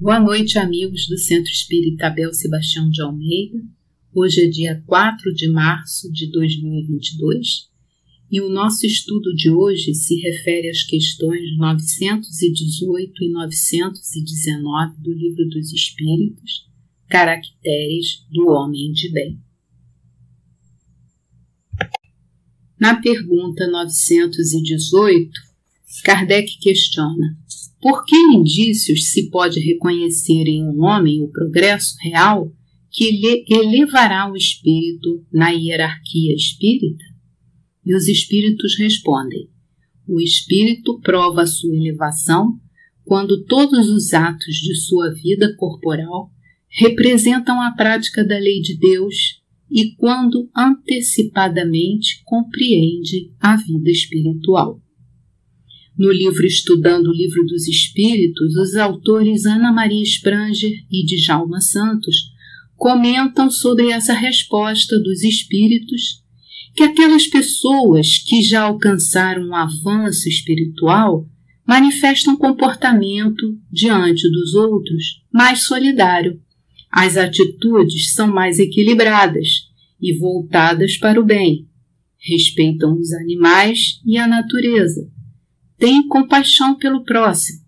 Boa noite, amigos do Centro Espírita Abel Sebastião de Almeida. Hoje é dia 4 de março de 2022 e o nosso estudo de hoje se refere às questões 918 e 919 do Livro dos Espíritos, Caracteres do Homem de Bem. Na pergunta 918, Kardec questiona por que indícios se pode reconhecer em um homem o progresso real que lhe elevará o espírito na hierarquia espírita? E os espíritos respondem: o espírito prova a sua elevação quando todos os atos de sua vida corporal representam a prática da lei de Deus e quando antecipadamente compreende a vida espiritual. No livro Estudando o Livro dos Espíritos, os autores Ana Maria Spranger e Djalma Santos comentam sobre essa resposta dos espíritos que aquelas pessoas que já alcançaram um avanço espiritual manifestam comportamento diante dos outros mais solidário. As atitudes são mais equilibradas e voltadas para o bem, respeitam os animais e a natureza tem compaixão pelo próximo.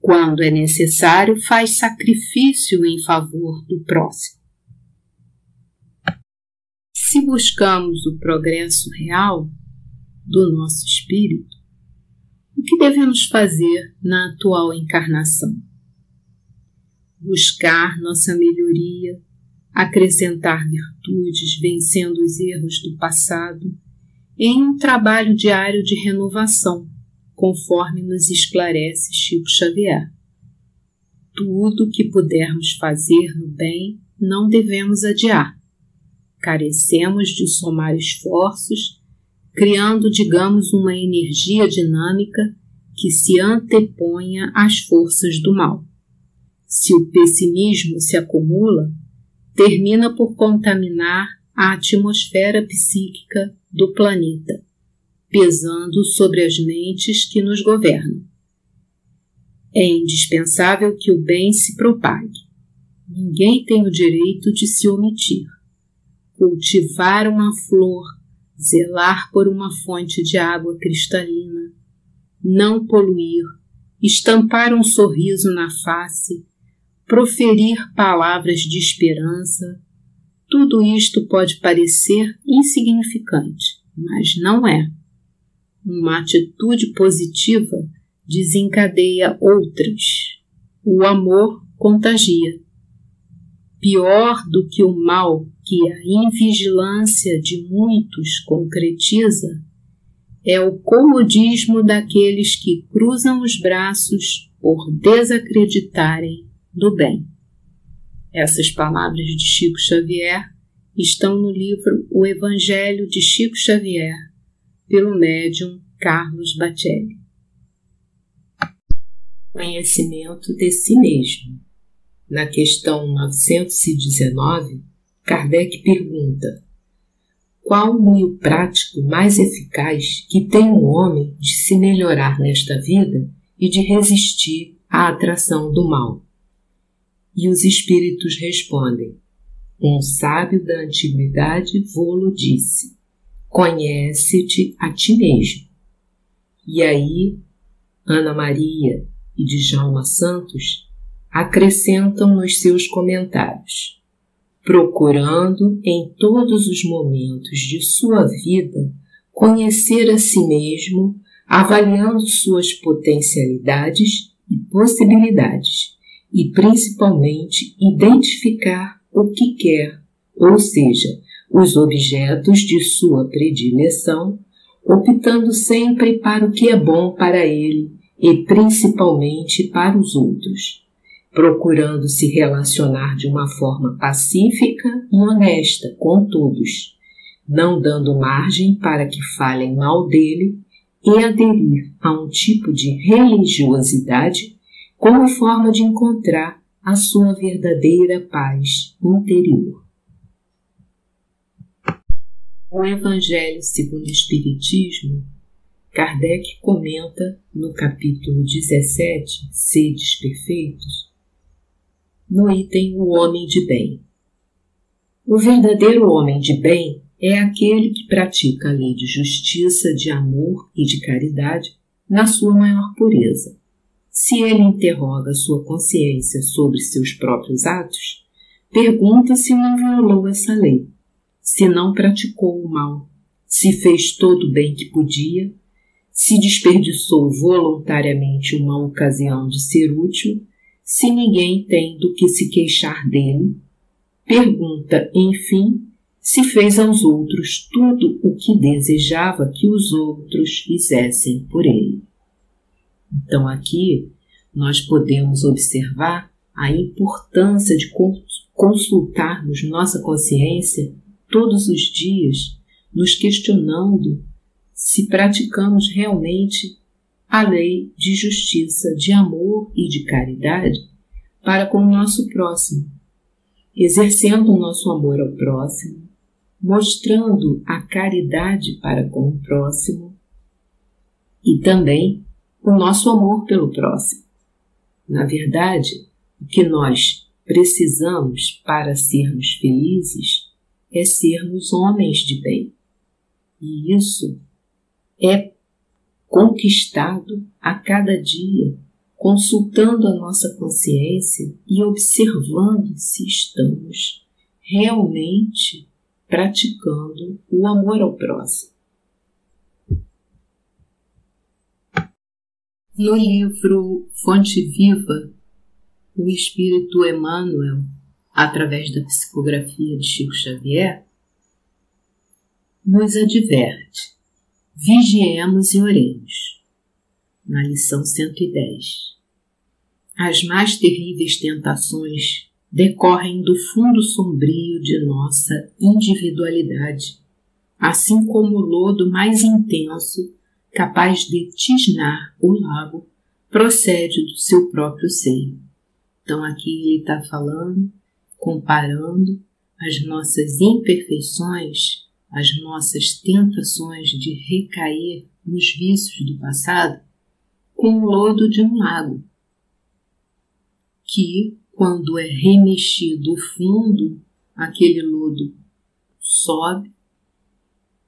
Quando é necessário, faz sacrifício em favor do próximo. Se buscamos o progresso real do nosso espírito, o que devemos fazer na atual encarnação? Buscar nossa melhoria, acrescentar virtudes, vencendo os erros do passado, em um trabalho diário de renovação conforme nos esclarece Chico Xavier. Tudo o que pudermos fazer no bem não devemos adiar. Carecemos de somar esforços, criando, digamos, uma energia dinâmica que se anteponha às forças do mal. Se o pessimismo se acumula, termina por contaminar a atmosfera psíquica do planeta pesando sobre as mentes que nos governam. É indispensável que o bem se propague. Ninguém tem o direito de se omitir. Cultivar uma flor, zelar por uma fonte de água cristalina, não poluir, estampar um sorriso na face, proferir palavras de esperança, tudo isto pode parecer insignificante, mas não é. Uma atitude positiva desencadeia outras. O amor contagia. Pior do que o mal que a invigilância de muitos concretiza é o comodismo daqueles que cruzam os braços por desacreditarem do bem. Essas palavras de Chico Xavier estão no livro O Evangelho de Chico Xavier, pelo médium Carlos Bacelli. Conhecimento de si mesmo. Na questão 919, Kardec pergunta: Qual o meio prático mais eficaz que tem o um homem de se melhorar nesta vida e de resistir à atração do mal? E os espíritos respondem: Um sábio da antiguidade vô-lo disse conhece-te a ti mesmo. E aí, Ana Maria e Djalma Santos acrescentam nos seus comentários, procurando em todos os momentos de sua vida conhecer a si mesmo, avaliando suas potencialidades e possibilidades, e principalmente identificar o que quer, ou seja, os objetos de sua predileção, optando sempre para o que é bom para ele e principalmente para os outros, procurando se relacionar de uma forma pacífica e honesta com todos, não dando margem para que falem mal dele e aderir a um tipo de religiosidade como forma de encontrar a sua verdadeira paz interior. O Evangelho segundo o Espiritismo, Kardec comenta no capítulo 17, Sedes Perfeitos, no item O Homem de Bem. O verdadeiro homem de bem é aquele que pratica a lei de justiça, de amor e de caridade na sua maior pureza. Se ele interroga sua consciência sobre seus próprios atos, pergunta se não violou essa lei, se não praticou o mal, se fez todo o bem que podia, se desperdiçou voluntariamente uma ocasião de ser útil, se ninguém tem do que se queixar dele, pergunta, enfim, se fez aos outros tudo o que desejava que os outros fizessem por ele. Então, aqui nós podemos observar a importância de consultarmos nossa consciência todos os dias, nos questionando se praticamos realmente a lei de justiça, de amor e de caridade para com o nosso próximo, exercendo o nosso amor ao próximo, mostrando a caridade para com o próximo e também o nosso amor pelo próximo. Na verdade, o que nós precisamos para sermos felizes é sermos homens de bem. E isso é conquistado a cada dia, consultando a nossa consciência e observando se estamos realmente praticando o amor ao próximo. No livro Fonte Viva, o Espírito Emmanuel, através da psicografia de Chico Xavier, nos adverte: vigiemos e oremos. Na lição 110. As mais terríveis tentações decorrem do fundo sombrio de nossa individualidade, assim como o lodo mais intenso, capaz de tisnar o lago, procede do seu próprio seio. Então aqui ele está falando, comparando as nossas imperfeições, as nossas tentações de recair nos vícios do passado, com o lodo de um lago, que quando é remexido o fundo, aquele lodo sobe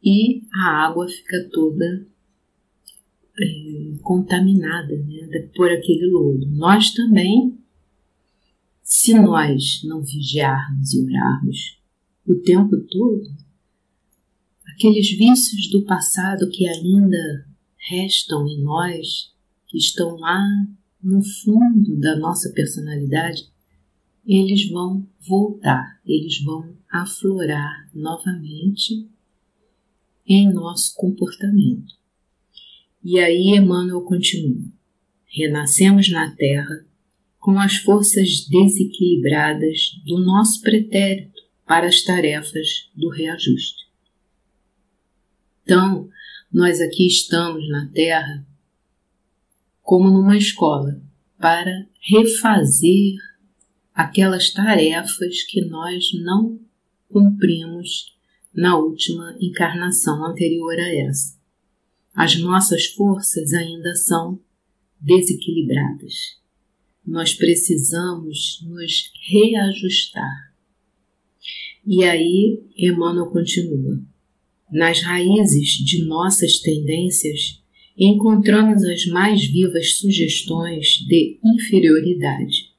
e a água fica toda é, contaminada né, por aquele lodo. Nós também, se nós não vigiarmos e orarmos o tempo todo, aqueles vícios do passado que ainda restam em nós, que estão lá no fundo da nossa personalidade, eles vão voltar, eles vão aflorar novamente em nosso comportamento. E aí Emmanuel continua: renascemos na Terra com as forças desequilibradas do nosso pretérito para as tarefas do reajuste. Então, nós aqui estamos na Terra como numa escola para refazer aquelas tarefas que nós não cumprimos na última encarnação anterior a essa. As nossas forças ainda são desequilibradas. Nós precisamos nos reajustar. E aí, Emmanuel continua. Nas raízes de nossas tendências, encontramos as mais vivas sugestões de inferioridade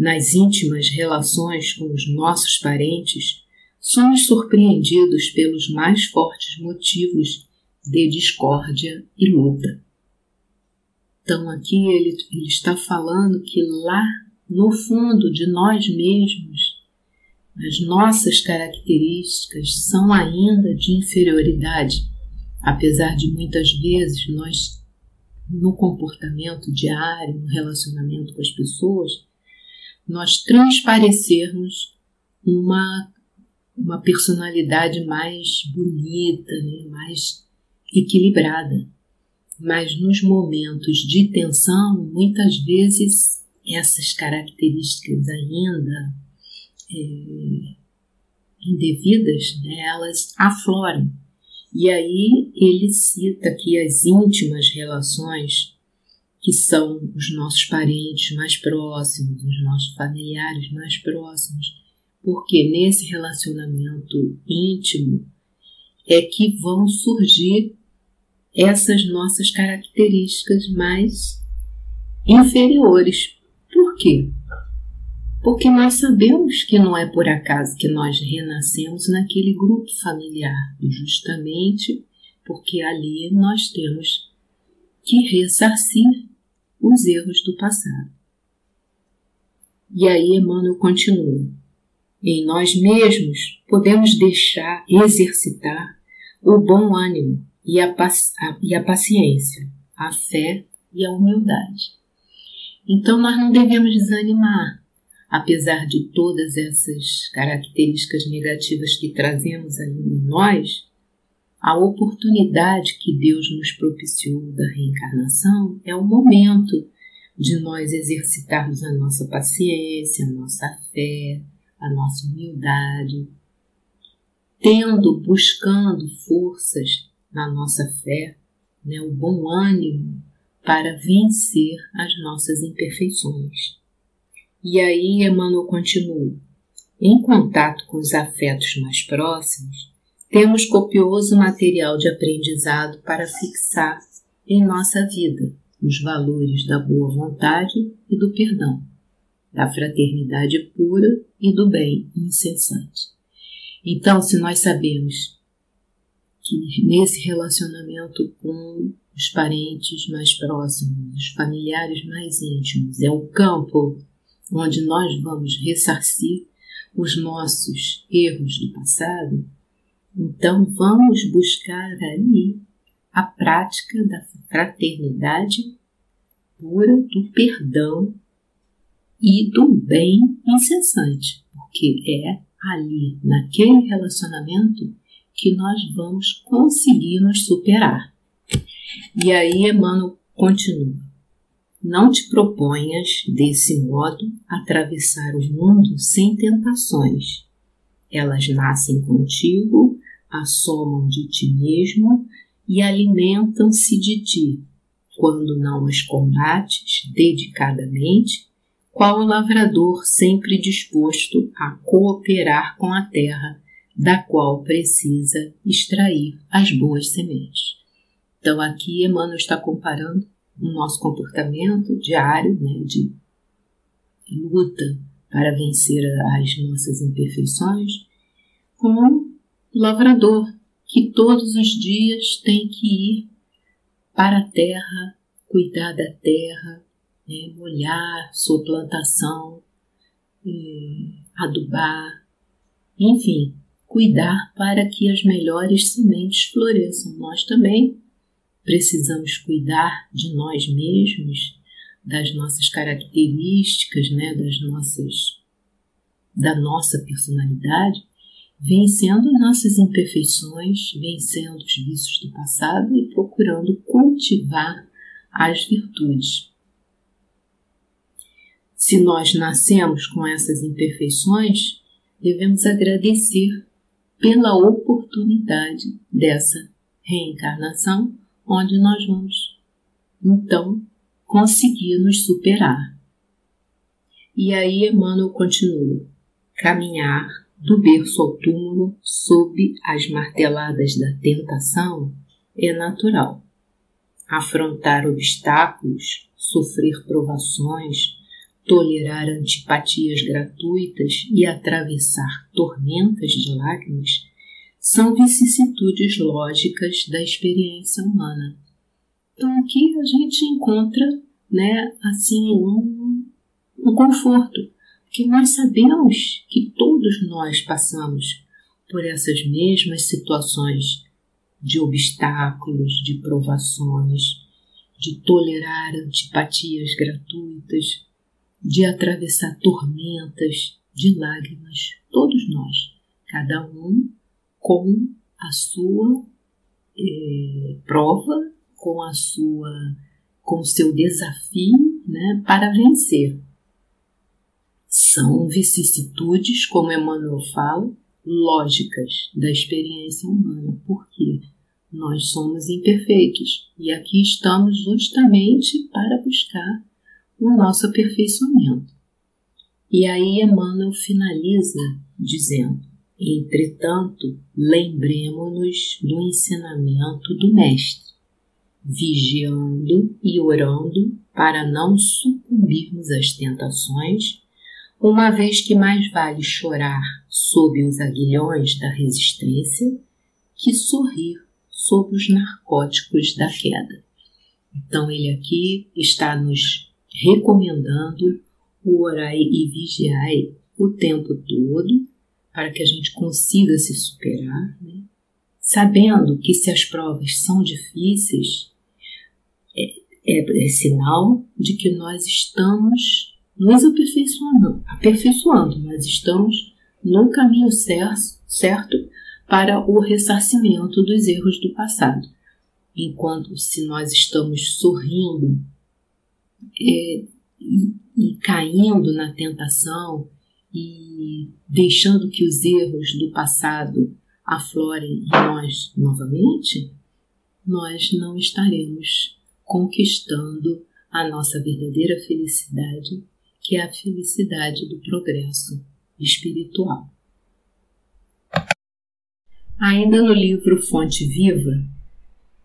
nas íntimas relações com os nossos parentes, somos surpreendidos pelos mais fortes motivos de discórdia e luta. Então, aqui ele, ele está falando que lá no fundo de nós mesmos, as nossas características são ainda de inferioridade, apesar de muitas vezes nós, no comportamento diário, no relacionamento com as pessoas, nós transparecermos uma, uma personalidade mais bonita, né, mais equilibrada. Mas nos momentos de tensão, muitas vezes essas características ainda é, indevidas, né, elas afloram. E aí ele cita aqui as íntimas relações que são os nossos parentes mais próximos, os nossos familiares mais próximos, porque nesse relacionamento íntimo é que vão surgir essas nossas características mais inferiores. Por quê? Porque nós sabemos que não é por acaso que nós renascemos naquele grupo familiar, justamente porque ali nós temos que ressarcir os erros do passado. E aí Emmanuel continua. Em nós mesmos podemos deixar exercitar o bom ânimo e a, e a paciência, a fé e a humildade. Então nós não devemos desanimar, apesar de todas essas características negativas que trazemos aí em nós, a oportunidade que Deus nos propiciou da reencarnação é o momento de nós exercitarmos a nossa paciência, a nossa fé, a nossa humildade, tendo, buscando forças na nossa fé, né, o bom ânimo para vencer as nossas imperfeições. E aí Emmanuel continua: em contato com os afetos mais próximos, temos copioso material de aprendizado para fixar em nossa vida os valores da boa vontade e do perdão, da fraternidade pura e do bem incessante. Então, se nós sabemos que nesse relacionamento com os parentes mais próximos, os familiares mais íntimos, é o campo onde nós vamos ressarcir os nossos erros do passado, então vamos buscar ali a prática da fraternidade pura, do perdão e do bem incessante, porque é ali, naquele relacionamento, que nós vamos conseguir nos superar. E aí Emmanuel continua. Não te proponhas, desse modo, atravessar o mundo sem tentações. Elas nascem contigo assomam de ti mesmo e alimentam-se de ti, quando não as combates dedicadamente, qual o lavrador sempre disposto a cooperar com a terra, da qual precisa extrair as boas sementes. Então, aqui Emmanuel está comparando o nosso comportamento diário né, de luta para vencer as nossas imperfeições com lavrador que todos os dias tem que ir para a terra, cuidar da terra, né, molhar sua plantação, eh, adubar, enfim, cuidar para que as melhores sementes floresçam. Nós também precisamos cuidar de nós mesmos, das nossas características, né, das nossas da nossa personalidade, vencendo nossas imperfeições, vencendo os vícios do passado e procurando cultivar as virtudes. Se nós nascemos com essas imperfeições, devemos agradecer pela oportunidade dessa reencarnação, onde nós vamos então conseguir nos superar. E aí Emmanuel continua: caminhar do berço ao túmulo sob as marteladas da tentação é natural. Afrontar obstáculos, sofrer provações, tolerar antipatias gratuitas e atravessar tormentas de lágrimas são vicissitudes lógicas da experiência humana. Então aqui a gente encontra, né, assim um, um conforto que nós sabemos que todos nós passamos por essas mesmas situações de obstáculos, de provações, de tolerar antipatias gratuitas, de atravessar tormentas de lágrimas, todos nós, cada um com a sua eh, prova, com a sua, com o seu desafio, né, para vencer. São vicissitudes, como Emmanuel fala, lógicas da experiência humana. Por quê? nós somos imperfeitos e aqui estamos justamente para buscar o nosso aperfeiçoamento. E aí Emmanuel finaliza dizendo: Entretanto, lembremos-nos do ensinamento do Mestre, vigiando e orando para não sucumbirmos às tentações, uma vez que mais vale chorar sob os aguilhões da resistência que sorrir sob os narcóticos da queda. Então, ele aqui está nos recomendando o orai e vigiai o tempo todo para que a gente consiga se superar, né? sabendo que se as provas são difíceis, é, é, é sinal de que nós estamos nos aperfeiçoando, aperfeiçoando, nós estamos no caminho certo, certo para o ressarcimento dos erros do passado. Enquanto se nós estamos sorrindo é, e, e caindo na tentação e deixando que os erros do passado aflorem em nós novamente, nós não estaremos conquistando a nossa verdadeira felicidade, que é a felicidade do progresso espiritual. Ainda no livro Fonte Viva,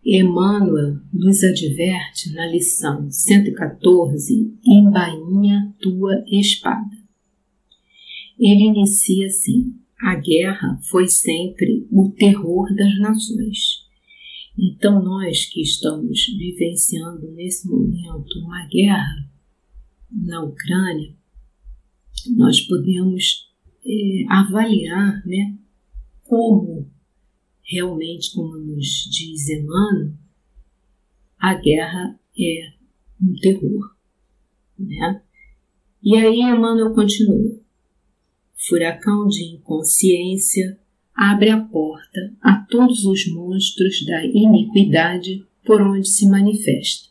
Emmanuel nos adverte na lição 114, Embainha tua espada. Ele inicia assim: a guerra foi sempre o terror das nações. Então, nós que estamos vivenciando nesse momento uma guerra na Ucrânia, nós podemos é, avaliar né, como realmente, como nos diz Emmanuel, a guerra é um terror. Né? E aí Emmanuel continua. Furacão de inconsciência abre a porta a todos os monstros da iniquidade por onde se manifesta.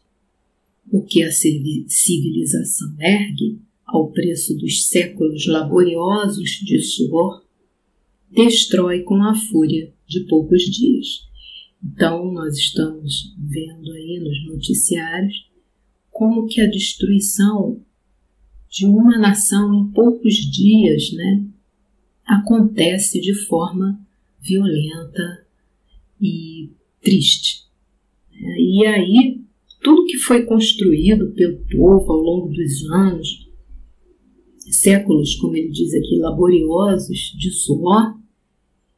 O que a civilização ergue, ao preço dos séculos laboriosos de suor, destrói com a fúria de poucos dias. Então, nós estamos vendo aí nos noticiários como que a destruição de uma nação em poucos dias, né, acontece de forma violenta e triste. E aí, tudo que foi construído pelo povo ao longo dos anos, séculos, como ele diz aqui, laboriosos de suor,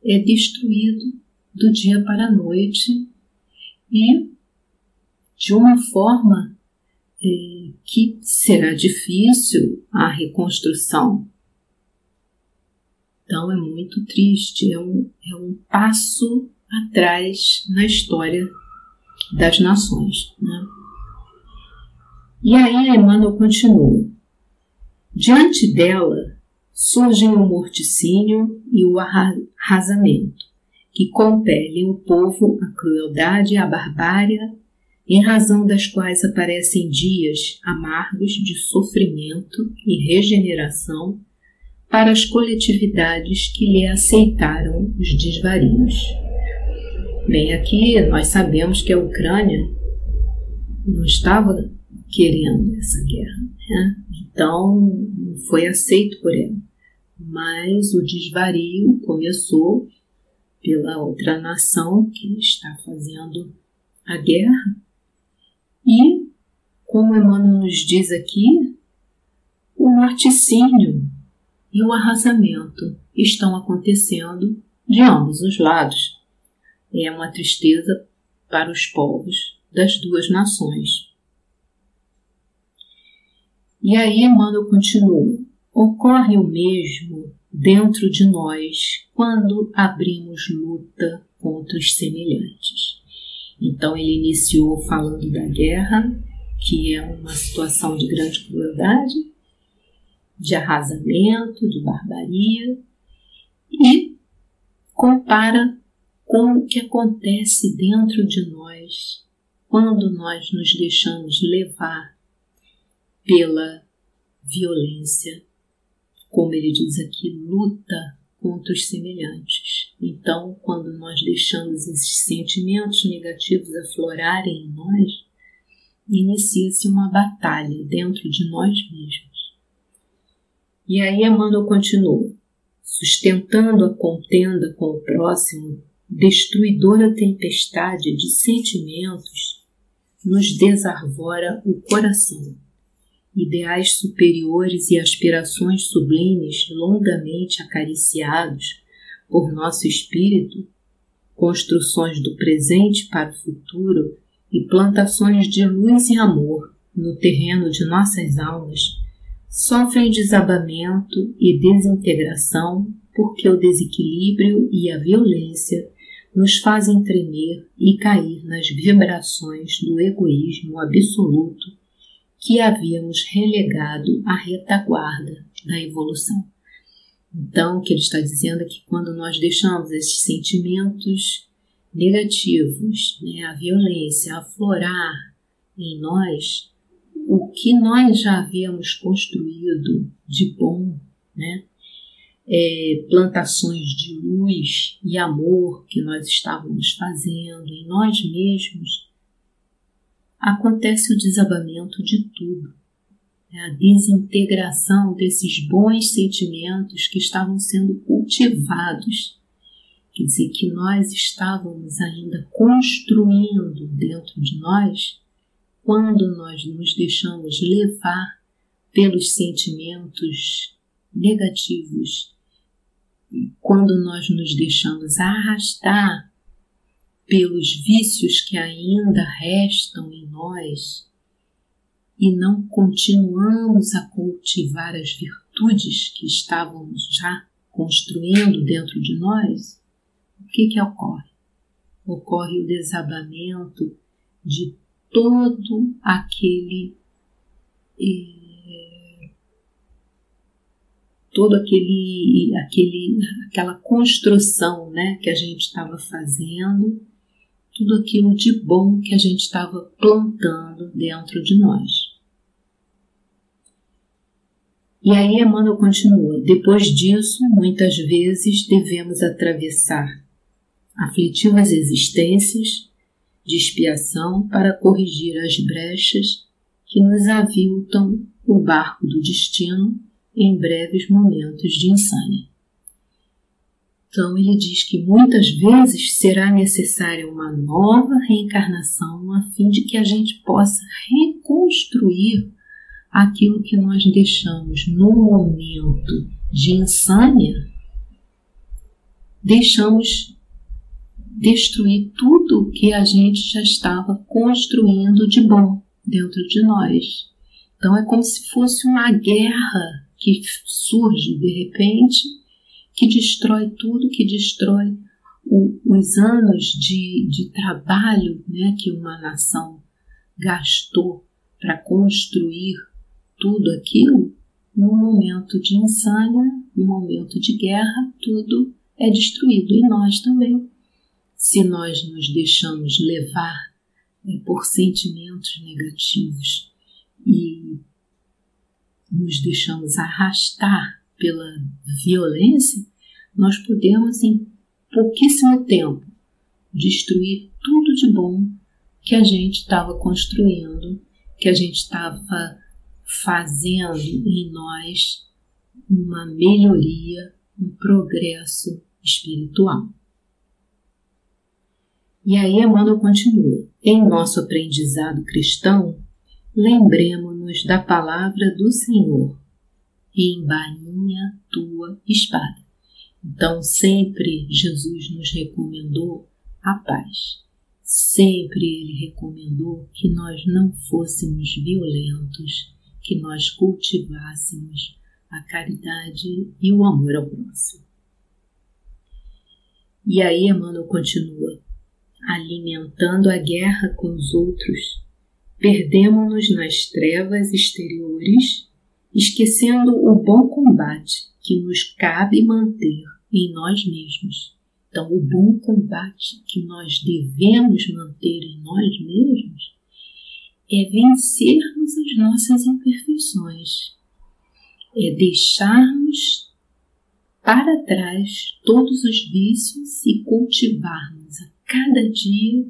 é destruído do dia para a noite e de uma forma é, que será difícil a reconstrução. Então é muito triste, é um, é um passo atrás na história das nações. Né? E aí Emmanuel continua. Diante dela, surgem o morticínio e o arrasamento, que compelem o povo à crueldade e à barbárie, em razão das quais aparecem dias amargos de sofrimento e regeneração para as coletividades que lhe aceitaram os desvarios. Bem, aqui nós sabemos que a Ucrânia não estava querendo essa guerra, né? então não foi aceito por ela mas o desvario começou pela outra nação que está fazendo a guerra. E, como Emmanuel nos diz aqui, o morticínio e o arrasamento estão acontecendo de ambos os lados. É uma tristeza para os povos das duas nações. E aí Emmanuel continua. Ocorre o mesmo dentro de nós quando abrimos luta contra os semelhantes. Então ele iniciou falando da guerra, que é uma situação de grande crueldade, de arrasamento, de barbaria, e compara com o que acontece dentro de nós quando nós nos deixamos levar pela violência como ele diz aqui, luta contra os semelhantes. Então, quando nós deixamos esses sentimentos negativos aflorarem em nós, inicia-se uma batalha dentro de nós mesmos. E aí Emmanuel continua, sustentando a contenda com o próximo, destruidora tempestade de sentimentos nos desarvora o coração. Ideais superiores e aspirações sublimes longamente acariciados por nosso espírito, construções do presente para o futuro e plantações de luz e amor no terreno de nossas almas sofrem desabamento e desintegração porque o desequilíbrio e a violência nos fazem tremer e cair nas vibrações do egoísmo absoluto que havíamos relegado à retaguarda da evolução. Então, o que ele está dizendo é que quando nós deixamos esses sentimentos negativos, né, a violência aflorar em nós, o que nós já havíamos construído de bom, né, é, plantações de luz e amor que nós estávamos fazendo em nós mesmos, acontece o desabamento de tudo. É a desintegração desses bons sentimentos que estavam sendo cultivados. Quer dizer, que nós estávamos ainda construindo dentro de nós quando nós nos deixamos levar pelos sentimentos negativos, quando nós nos deixamos arrastar pelos vícios que ainda restam em nós e não continuamos a cultivar as virtudes que estávamos já construindo dentro de nós, o que, que ocorre? Ocorre o desabamento de todo aquele. Eh, todo aquele, aquele, aquela construção né, que a gente estava fazendo tudo aquilo de bom que a gente estava plantando dentro de nós. E aí Emmanuel continua: depois disso, muitas vezes devemos atravessar aflitivas existências de expiação para corrigir as brechas que nos aviltam o barco do destino em breves momentos de insânia. Então, ele diz que muitas vezes será necessária uma nova reencarnação a fim de que a gente possa reconstruir aquilo que nós deixamos no momento de insânia, deixamos destruir tudo que a gente já estava construindo de bom dentro de nós. Então é como se fosse uma guerra que surge de repente que destrói tudo, que destrói o, os anos de, de trabalho né, que uma nação gastou para construir tudo aquilo, no momento de insânia, no momento de guerra, tudo é destruído e nós também. Se nós nos deixamos levar né, por sentimentos negativos e nos deixamos arrastar pela violência, nós podemos em pouquíssimo tempo destruir tudo de bom que a gente estava construindo, que a gente estava fazendo em nós uma melhoria, um progresso espiritual. E aí Emmanuel continua: em nosso aprendizado cristão, lembremos-nos da palavra do Senhor embainha tua espada. Então, sempre Jesus nos recomendou a paz. Sempre Ele recomendou que nós não fôssemos violentos, que nós cultivássemos a caridade e o amor ao próximo. E aí Emmanuel continua: alimentando a guerra com os outros, perdemos-nos nas trevas exteriores esquecendo o bom combate que nos cabe manter em nós mesmos. Então, o bom combate que nós devemos manter em nós mesmos é vencermos as nossas imperfeições, é deixarmos para trás todos os vícios e cultivarmos a cada dia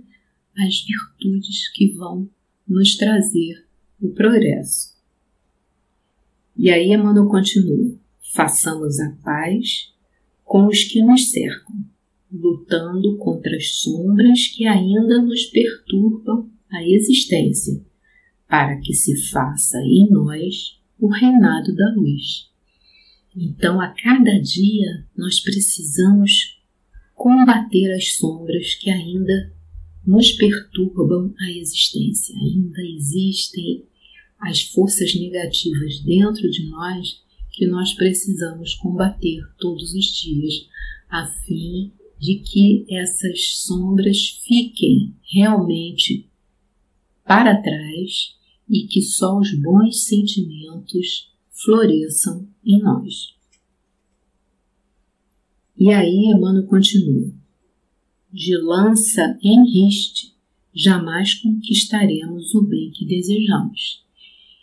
as virtudes que vão nos trazer o progresso. E aí Emmanuel continua: façamos a paz com os que nos cercam, lutando contra as sombras que ainda nos perturbam a existência, para que se faça em nós o reinado da luz. Então, a cada dia, nós precisamos combater as sombras que ainda nos perturbam a existência. Ainda existem as forças negativas dentro de nós que nós precisamos combater todos os dias, a fim de que essas sombras fiquem realmente para trás e que só os bons sentimentos floresçam em nós. E aí Emmanuel continua: de lança em riste, jamais conquistaremos o bem que desejamos.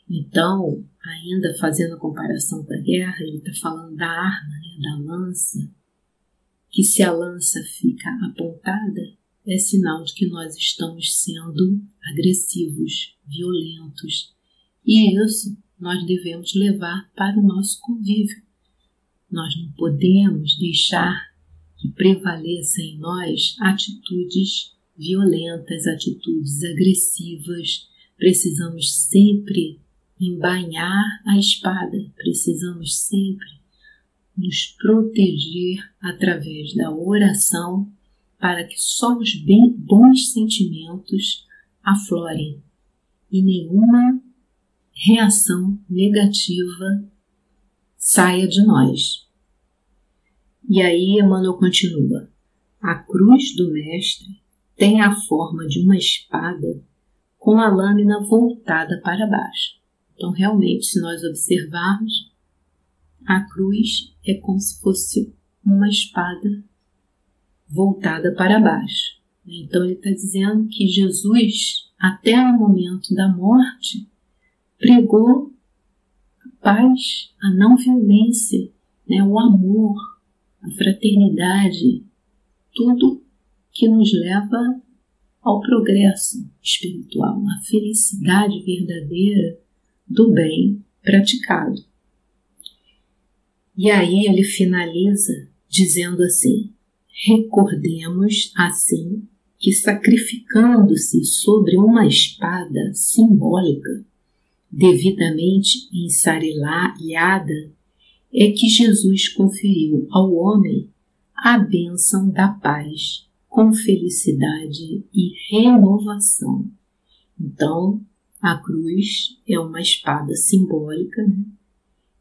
Então, ainda fazendo a comparação com a guerra, ele está falando da arma, né, da lança, que se a lança fica apontada, é sinal de que nós estamos sendo agressivos, violentos. E isso nós devemos levar para o nosso convívio. Nós não podemos deixar que prevaleça em nós atitudes violentas, atitudes agressivas. Precisamos sempre embainhar a espada, precisamos sempre nos proteger através da oração para que só os bem, bons sentimentos aflorem e nenhuma reação negativa saia de nós. E aí Emmanuel continua: a cruz do Mestre tem a forma de uma espada com a lâmina voltada para baixo. Então, realmente, se nós observarmos, a cruz é como se fosse uma espada voltada para baixo. Então, ele está dizendo que Jesus, até o momento da morte, pregou a paz, a não violência, né, o amor, a fraternidade, tudo que nos leva ao progresso espiritual, à felicidade verdadeira do bem praticado. E aí ele finaliza dizendo assim: recordemos assim que sacrificando-se sobre uma espada simbólica, devidamente ensarilhada, é que Jesus conferiu ao homem a bênção da paz com felicidade e renovação. Então, a cruz é uma espada simbólica né,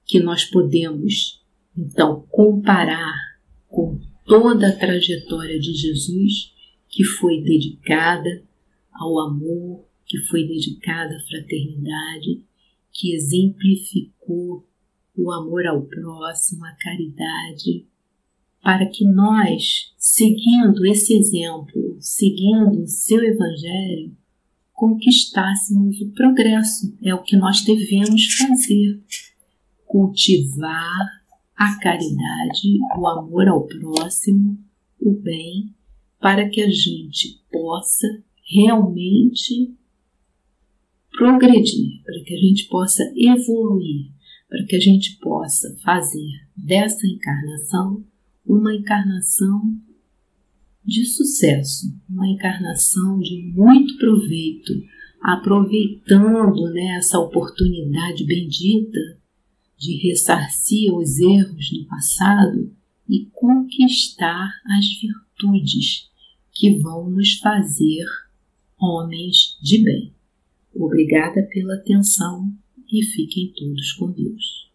que nós podemos então comparar com toda a trajetória de Jesus que foi dedicada ao amor, que foi dedicada à fraternidade, que exemplificou o amor ao próximo, a caridade, para que nós, seguindo esse exemplo, seguindo o seu evangelho, conquistássemos o progresso. É o que nós devemos fazer. Cultivar a caridade, o amor ao próximo, o bem, para que a gente possa realmente progredir, para que a gente possa evoluir, para que a gente possa fazer dessa encarnação uma encarnação de sucesso, uma encarnação de muito proveito, aproveitando né, essa oportunidade bendita de ressarcir os erros no passado e conquistar as virtudes que vão nos fazer homens de bem. Obrigada pela atenção e fiquem todos com Deus.